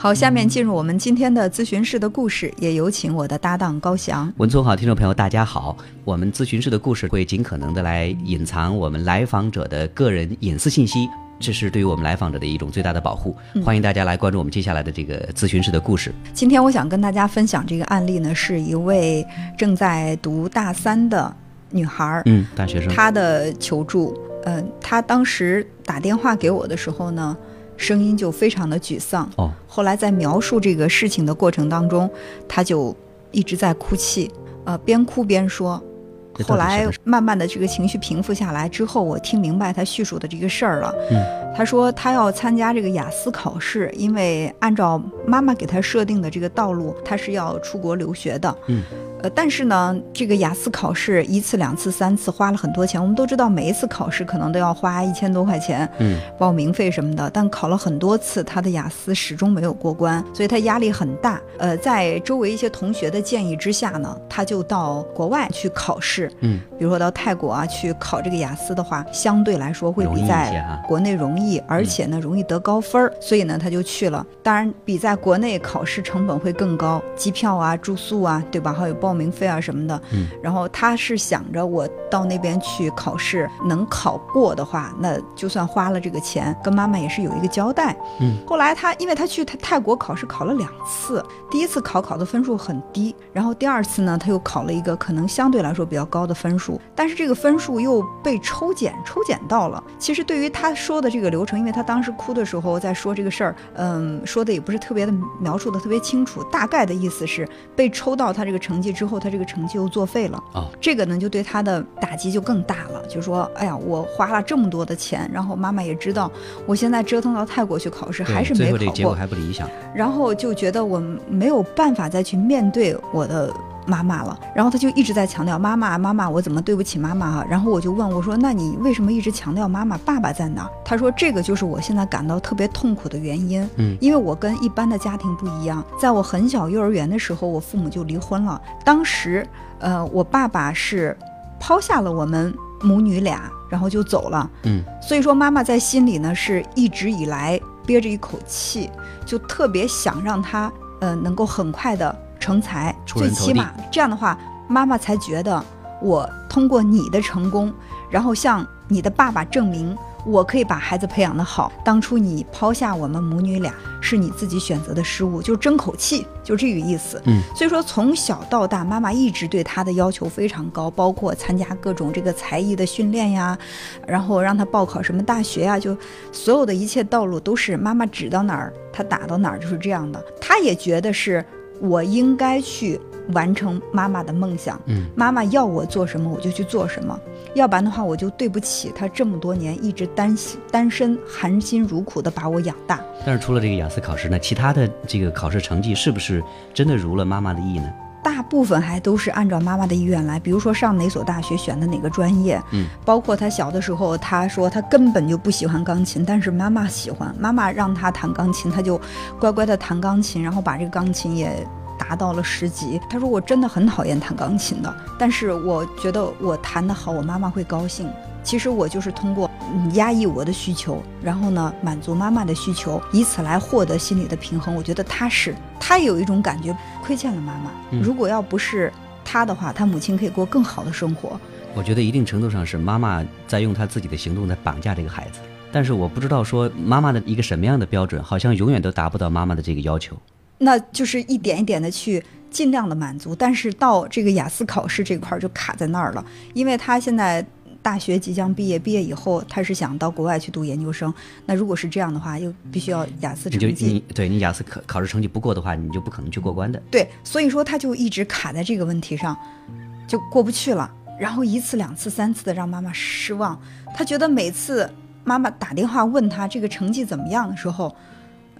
好，下面进入我们今天的咨询室的故事，也有请我的搭档高翔。文聪好，听众朋友大家好。我们咨询室的故事会尽可能的来隐藏我们来访者的个人隐私信息，这是对于我们来访者的一种最大的保护。欢迎大家来关注我们接下来的这个咨询室的故事。今天我想跟大家分享这个案例呢，是一位正在读大三的女孩儿，嗯，大学生，她的求助。嗯、她当时打电话给我的时候呢，声音就非常的沮丧。哦，后来在描述这个事情的过程当中，他就一直在哭泣，呃，边哭边说。后来慢慢的这个情绪平复下来之后，我听明白他叙述的这个事儿了。嗯，她说他要参加这个雅思考试，因为按照妈妈给他设定的这个道路，他是要出国留学的。嗯，呃，但是呢，这个雅思考试一次、两次、三次花了很多钱。我们都知道，每一次考试可能都要花一千多块钱，嗯，报名费什么的。但考了很多次，他的雅思始终没有过关，所以他压力很大。呃，在周围一些同学的建议之下呢，他就到国外去考试。嗯，比如说到泰国啊去考这个雅思的话，相对来说会比在国内容易，而且呢容易得高分儿，所以呢他就去了。当然，比在国内考试成本会更高，机票啊、住宿啊，对吧？还有报名费啊什么的。嗯，然后他是想着我到那边去考试，能考过的话，那就算花了这个钱，跟妈妈也是有一个交代。嗯，后来他因为他去泰泰国考试考了两次，第一次考考的分数很低，然后第二次呢他又考了一个可能相对来说比较高的分数，但是这个分数又被抽检抽检到了。其实对于他说的这个流程，因为他当时哭的时候在说这个事儿，嗯，说的也不是特别的描述的特别清楚，大概的意思是被抽到他这个成绩之后，他这个成绩又作废了。啊，这个呢就对他的打击就更大了，就说，哎呀，我花了这么多的钱，然后妈妈也知道，我现在折腾到泰国去考试，还是没考最后这个结果过，还不理想。然后就觉得我没有办法再去面对我的妈妈了。然后他就一直在强调妈妈，妈妈，我怎么对不起妈妈啊？然后我就问我说，那你为什么一直强调妈妈？爸爸在哪儿？他说这个就是我现在感到特别痛苦的原因。嗯因为我跟一般的家庭不一样，在我很小幼儿园的时候，我父母就离婚了。当时，呃，我爸爸是抛下了我们母女俩，然后就走了。嗯，所以说，妈妈在心里呢是一直以来憋着一口气，就特别想让他呃能够很快的成才，最起码这样的话，妈妈才觉得我通过你的成功，然后向你的爸爸证明。我可以把孩子培养得好。当初你抛下我们母女俩，是你自己选择的失误，就争口气，就这个意思。嗯，所以说从小到大，妈妈一直对他的要求非常高，包括参加各种这个才艺的训练呀，然后让他报考什么大学呀，就所有的一切道路都是妈妈指到哪儿，他打到哪儿，就是这样的。他也觉得是我应该去完成妈妈的梦想，嗯，妈妈要我做什么我就去做什么，要不然的话我就对不起她这么多年一直单心单身含辛茹苦的把我养大。但是除了这个雅思考试呢，其他的这个考试成绩是不是真的如了妈妈的意呢？大部分还都是按照妈妈的意愿来，比如说上哪所大学，选的哪个专业，嗯，包括他小的时候，他说他根本就不喜欢钢琴，但是妈妈喜欢，妈妈让他弹钢琴，他就乖乖的弹钢琴，然后把这个钢琴也达到了十级。他说我真的很讨厌弹钢琴的，但是我觉得我弹得好，我妈妈会高兴。其实我就是通过嗯压抑我的需求，然后呢满足妈妈的需求，以此来获得心理的平衡。我觉得踏实，他有一种感觉亏欠了妈妈。嗯如果要不是他的话，他母亲可以过更好的生活。我觉得一定程度上是妈妈在用她自己的行动在绑架这个孩子，但是我不知道说妈妈的一个什么样的标准，好像永远都达不到妈妈的这个要求。那就是一点一点的去尽量的满足，但是到这个雅思考试这块儿就卡在那儿了，因为他现在大学即将毕业，毕业以后他是想到国外去读研究生，那如果是这样的话，又必须要雅思成绩你对你雅思考考试成绩不过的话，你就不可能去过关的。对，所以说他就一直卡在这个问题上，就过不去了。然后一次、两次、三次的让妈妈失望，他觉得每次妈妈打电话问他这个成绩怎么样的时候，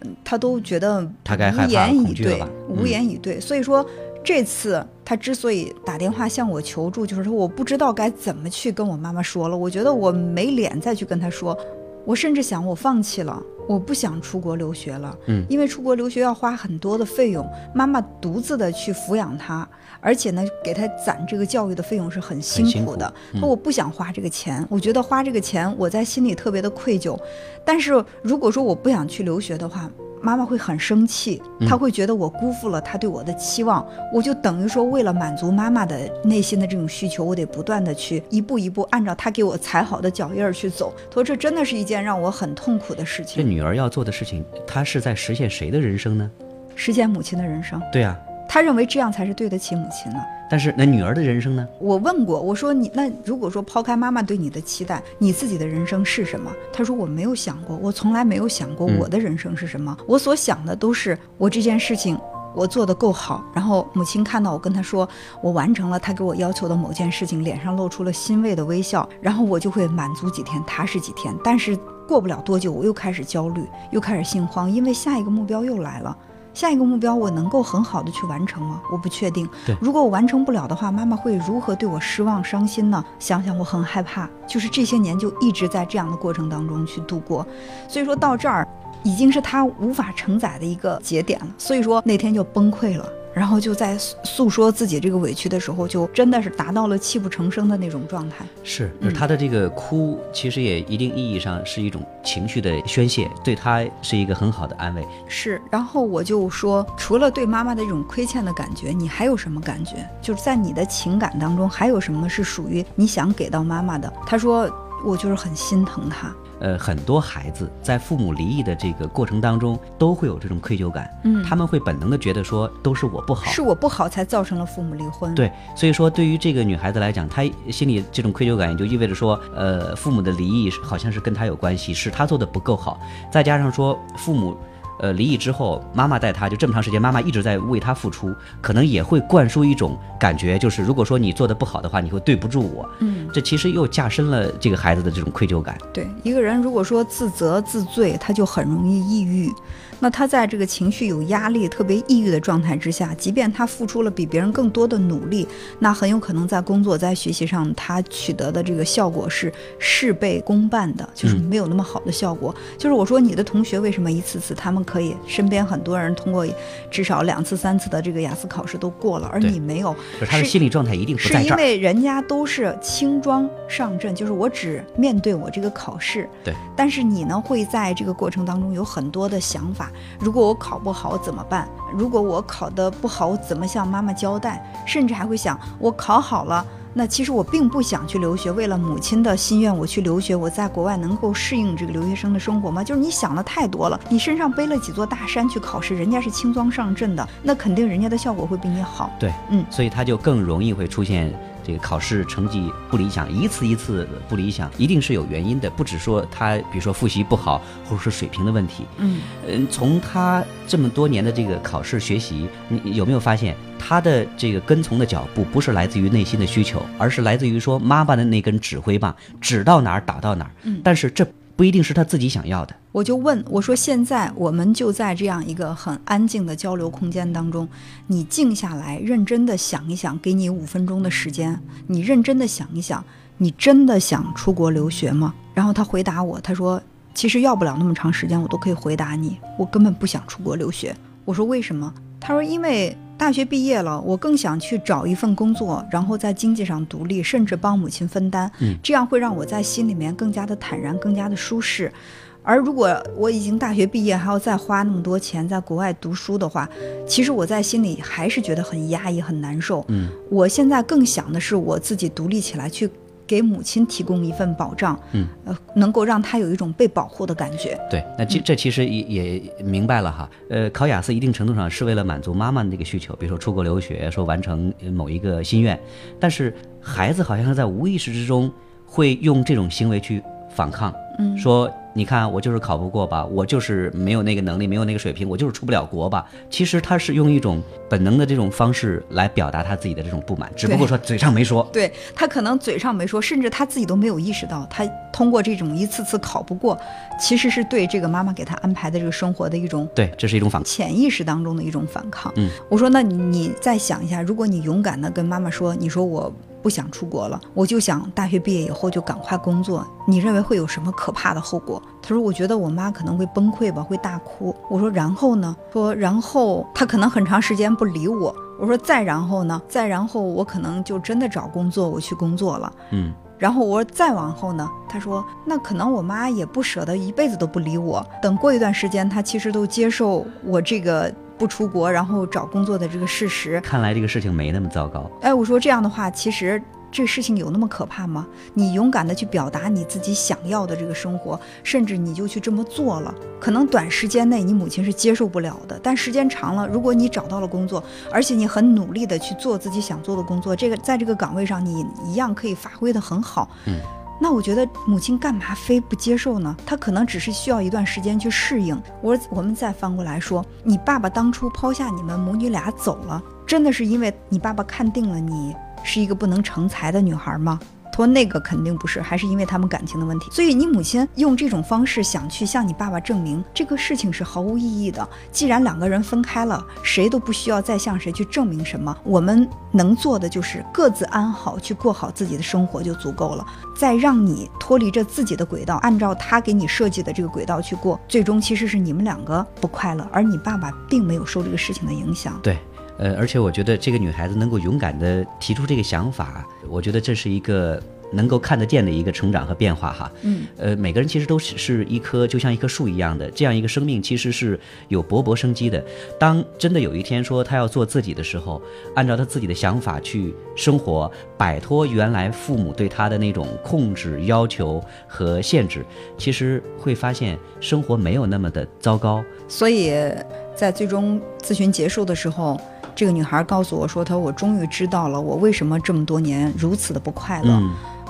嗯，他都觉得无言以对无嗯言以对。所以说这次他之所以打电话向我求助，就是说我不知道该怎么去跟我妈妈说了，我觉得我没脸再去跟他说，我甚至想我放弃了。我不想出国留学了，嗯因为出国留学要花很多的费用，妈妈独自的去抚养他，而且呢，给他攒这个教育的费用是很辛辛苦苦的。嗯说我不想花这个钱，我觉得花这个钱我在心里特别的愧疚。但是如果说我不想去留学的话，妈妈会很生气，她会觉得我辜负了她对我的期望，我就等于说为了满足妈妈的内心的这种需求，我得不断的去一步一步按照她给我踩好的脚印儿去走。她说这真的是一件让我很痛苦的事情这情，女儿要做的事情，她是在实现谁的人生呢？实现母亲的人生。对啊，她认为这样才是对得起母亲的。但是那女儿的人生呢？我问过，我说你那如果说抛开妈妈对你的期待，你自己的人生是什么？他说我没有想过，我从来没有想过我的人生是什么。我所想的都是我这件事情我做得够好，然后母亲看到我跟她说我完成了她给我要求的某件事情，脸上露出了欣慰的微笑，然后我就会满足几天，踏实几天。但是过不了多久，我又开始焦虑，又开始心慌，因为下一个目标又来了。下一个目标我能够很好的去完成吗？我不确定对。如果我完成不了的话，妈妈会如何对我失望、伤心呢？想想我很害怕。就是这些年就一直在这样的过程当中去度过，所以说到这儿已经是他无法承载的一个节点了。所以说那天就崩溃了。然后就在诉诉说自己这个委屈的时候，就真的是达到了泣不成声的那种状态。是，就是她的这个哭，其实也一定意义上是一种情绪的宣泄，对他是一个很好的安慰。是，然后我就说，除了对妈妈的这种亏欠的感觉，你还有什么感觉？就是在你的情感当中，还有什么是属于你想给到妈妈的？他说，我就是很心疼她。呃，很多孩子在父母离异的这个过程当中，都会有这种愧疚感，嗯他们会本能的觉得说都是我不好，是我不好才造成了父母离婚。，对，所以说对于这个女孩子来讲，她心里这种愧疚感，也就意味着说，呃，父母的离异好像是跟她有关系，是她做的不够好，再加上说父母。呃，离异之后，妈妈带他就这么长时间，妈妈一直在为他付出，可能也会灌输一种感觉，就是如果说你做的不好的话，你会对不住我。嗯，这其实又加深了这个孩子的这种愧疚感。对，一个人如果说自责自罪，他就很容易抑郁。那他在这个情绪有压力、特别抑郁的状态之下，即便他付出了比别人更多的努力，那很有可能在工作、在学习上，他取得的这个效果是事倍功半的，就是嗯没有那么好的效果。就是我说你的同学为什么一次次他们可以，身边很多人通过至少两次、三次的这个雅思考试都过了，而你没有，就是他的是心理状态一定不是因。为人家都是轻装上阵，就是我只面对我这个考试。对。但是你呢，会在这个过程当中有很多的想法。如果我考不好怎么办？如果我考得不好，我怎么向妈妈交代？甚至还会想，我考好了。那其实我并不想去留学，为了母亲的心愿，我去留学，我在国外能够适应这个留学生的生活吗？就是你想的太多了，你身上背了几座大山去考试，人家是轻装上阵的，那肯定人家的效果会比你好。对，嗯所以他就更容易会出现这个考试成绩不理想，一次一次不理想，一定是有原因的，不只说他比如说复习不好，或者是水平的问题。嗯。嗯，从他这么多年的这个考试学习，你你有没有发现他的这个跟从的脚步不是来自于内心的需求，而是来自于说妈妈的那根指挥棒，指到哪儿打到哪儿。嗯但是这不一定是他自己想要的。我就问我说：“现在我们就在这样一个很安静的交流空间当中，你静下来，认真的想一想，给你五分钟的时间，你认真的想一想，你真的想出国留学吗？”然后他回答我，他说：“其实要不了那么长时间，我都可以回答你，我根本不想出国留学。”我说：“为什么？”他说：“因为大学毕业了，我更想去找一份工作，然后在经济上独立，甚至帮母亲分担，嗯这样会让我在心里面更加的坦然，更加的舒适。”而如果我已经大学毕业，还要再花那么多钱在国外读书的话，其实我在心里还是觉得很压抑、很难受。嗯，我现在更想的是我自己独立起来，去给母亲提供一份保障，嗯，呃，能够让她有一种被保护的感觉。对，那这这其实也也明白了哈。呃，考雅思一定程度上是为了满足妈妈的那个需求，比如说出国留学，说完成呃某一个心愿。但是孩子好像是在无意识之中会用这种行为去反抗，嗯说你看我就是考不过吧，我就是没有那个能力，没有那个水平，我就是出不了国吧。其实他是用一种本能的这种方式来表达他自己的这种不满，只不过说嘴上没说。对他可能嘴上没说，甚至他自己都没有意识到，他通过这种一次次考不过，其实是对这个妈妈给他安排的这个生活的一种对，这是一种反抗。潜意识当中的一种反抗。嗯，我说那你你再想一下，如果你勇敢的跟妈妈说，你说我不想出国了，我就想大学毕业以后就赶快工作，你认为会有什么可怕的后果？他说我觉得我妈可能会崩溃吧，会大哭。我说然后呢？说然后她可能很长时间不理我。我说再然后呢？再然后我可能就真的找工作，我去工作了。嗯，然后我说再往后呢？他说那可能我妈也不舍得一辈子都不理我。等过一段时间，她其实都接受我这个不出国，然后找工作的这个事实。看来这个事情没那么糟糕。哎，我说这样的话，其实。这事情有那么可怕吗？你勇敢的去表达你自己想要的这个生活，甚至你就去这么做了，可能短时间内你母亲是接受不了的，但时间长了，如果你找到了工作，而且你很努力的去做自己想做的工作，这个在这个岗位上你一样可以发挥的很好。嗯，那我觉得母亲干嘛非不接受呢？她可能只是需要一段时间去适应。我我们再翻过来说，你爸爸当初抛下你们母女俩走了，真的是因为你爸爸看定了你。是一个不能成才的女孩吗？说那个肯定不是，还是因为他们感情的问题。所以你母亲用这种方式想去向你爸爸证明这个事情是毫无意义的。既然两个人分开了，谁都不需要再向谁去证明什么。我们能做的就是各自安好，去过好自己的生活就足够了。再让你脱离着自己的轨道，按照他给你设计的这个轨道去过，最终其实是你们两个不快乐，而你爸爸并没有受这个事情的影响。对。呃，而且我觉得这个女孩子能够勇敢地提出这个想法，我觉得这是一个能够看得见的一个成长和变化哈。嗯，呃，每个人其实都是是一棵就像一棵树一样的这样一个生命，其实是有勃勃生机的。当真的有一天说她要做自己的时候，按照她自己的想法去生活，摆脱原来父母对她的那种控制、要求和限制，其实会发现生活没有那么的糟糕。所以在最终咨询结束的时候。这个女孩告诉我说：“她说我终于知道了我为什么这么多年如此的不快乐。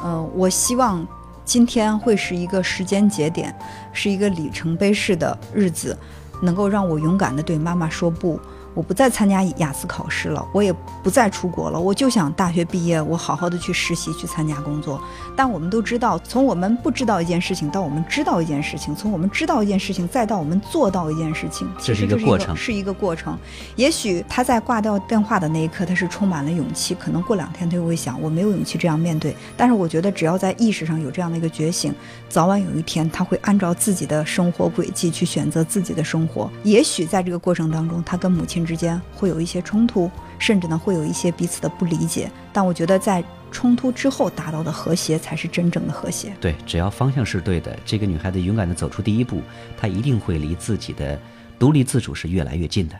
嗯，我希望今天会是一个时间节点，是一个里程碑式的日子，能够让我勇敢的对妈妈说不。”我不再参加雅思考试了，我也不再出国了，我就想大学毕业，我好好的去实习，去参加工作。但我们都知道，从我们不知道一件事情到我们知道一件事情，从我们知道一件事情再到我们做到一件事情，这是一个过程，是一个过程。也许他在挂掉电话的那一刻，他是充满了勇气，可能过两天他就会想，我没有勇气这样面对。但是我觉得，只要在意识上有这样的一个觉醒，早晚有一天他会按照自己的生活轨迹去选择自己的生活。也许在这个过程当中，他跟母亲。之间会有一些冲突，甚至呢会有一些彼此的不理解。但我觉得在冲突之后达到的和谐才是真正的和谐。对，只要方向是对的，这个女孩子勇敢的走出第一步，她一定会离自己的独立自主是越来越近的。